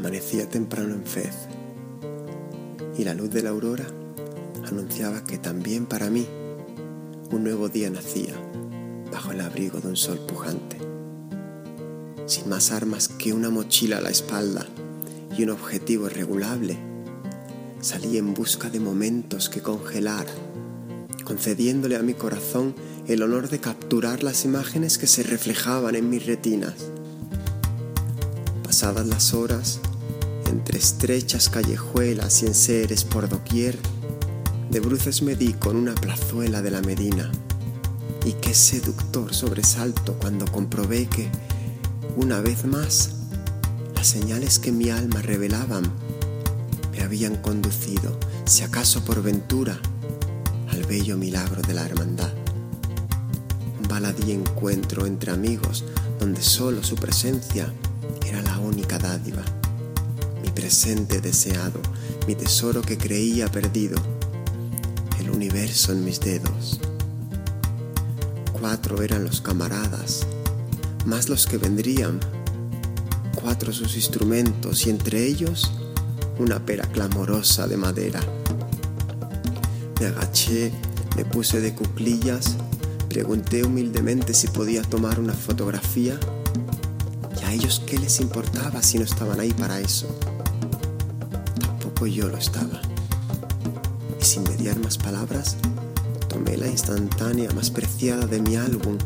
Amanecía temprano en Fez y la luz de la aurora anunciaba que también para mí un nuevo día nacía bajo el abrigo de un sol pujante. Sin más armas que una mochila a la espalda y un objetivo irregulable, salí en busca de momentos que congelar, concediéndole a mi corazón el honor de capturar las imágenes que se reflejaban en mis retinas. Pasadas las horas, entre estrechas callejuelas y enseres por doquier, de bruces me di con una plazuela de la Medina. Y qué seductor sobresalto cuando comprobé que, una vez más, las señales que mi alma revelaban me habían conducido, si acaso por ventura, al bello milagro de la hermandad. Un baladí encuentro entre amigos donde solo su presencia era la única dádiva, presente deseado, mi tesoro que creía perdido, el universo en mis dedos. Cuatro eran los camaradas, más los que vendrían, cuatro sus instrumentos y entre ellos una pera clamorosa de madera. Me agaché, me puse de cuclillas, pregunté humildemente si podía tomar una fotografía a ellos qué les importaba si no estaban ahí para eso? Yo lo estaba. Y sin mediar más palabras, tomé la instantánea más preciada de mi álbum,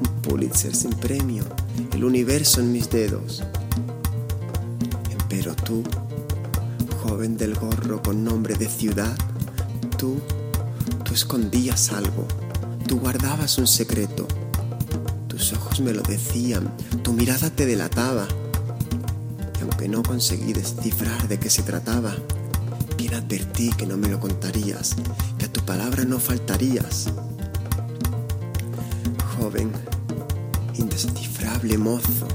un Pulitzer sin premio, el universo en mis dedos. Pero tú, joven del gorro con nombre de ciudad, tú, tú escondías algo, tú guardabas un secreto tus ojos me lo decían, tu mirada te delataba. Aunque no conseguí descifrar de qué se trataba, bien advertí que no me lo contarías, que a tu palabra no faltarías. Joven, indescifrable mozo,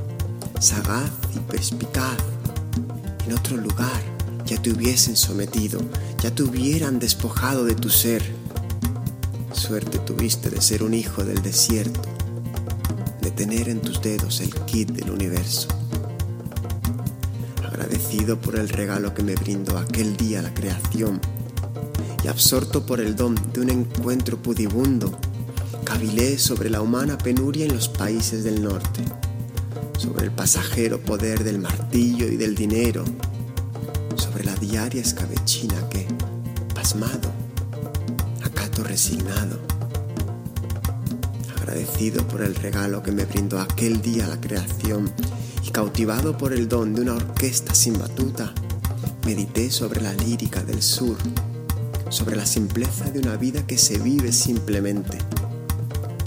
sagaz y perspicaz, en otro lugar ya te hubiesen sometido, ya te hubieran despojado de tu ser. Suerte tuviste de ser un hijo del desierto de tener en tus dedos el kit del universo. Agradecido por el regalo que me brindó aquel día la creación y absorto por el don de un encuentro pudibundo, cavilé sobre la humana penuria en los países del norte, sobre el pasajero poder del martillo y del dinero, sobre la diaria escabechina que, pasmado, acato resignado, agradecido por el regalo que me brindó aquel día la creación y cautivado por el don de una orquesta sin batuta, medité sobre la lírica del sur, sobre la simpleza de una vida que se vive simplemente,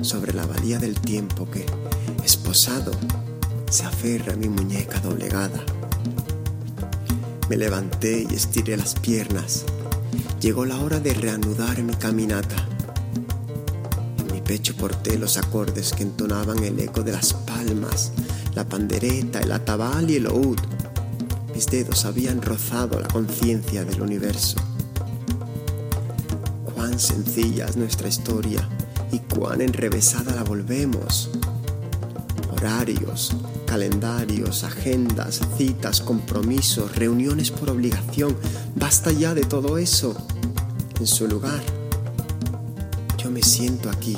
sobre la valía del tiempo que, esposado, se aferra a mi muñeca doblegada. Me levanté y estiré las piernas. Llegó la hora de reanudar mi caminata pecho porté los acordes que entonaban el eco de las palmas, la pandereta, el atabal y el oud. Mis dedos habían rozado la conciencia del universo. Cuán sencilla es nuestra historia y cuán enrevesada la volvemos. Horarios, calendarios, agendas, citas, compromisos, reuniones por obligación. Basta ya de todo eso. En su lugar, yo me siento aquí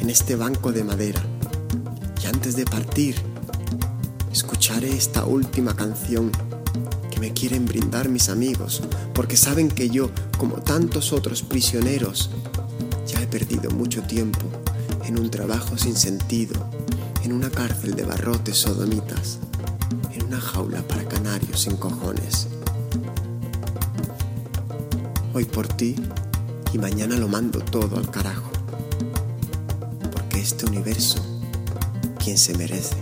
en este banco de madera. Y antes de partir, escucharé esta última canción que me quieren brindar mis amigos, porque saben que yo, como tantos otros prisioneros, ya he perdido mucho tiempo en un trabajo sin sentido, en una cárcel de barrotes sodomitas, en una jaula para canarios sin cojones. Hoy por ti y mañana lo mando todo al carajo este universo quien se merece.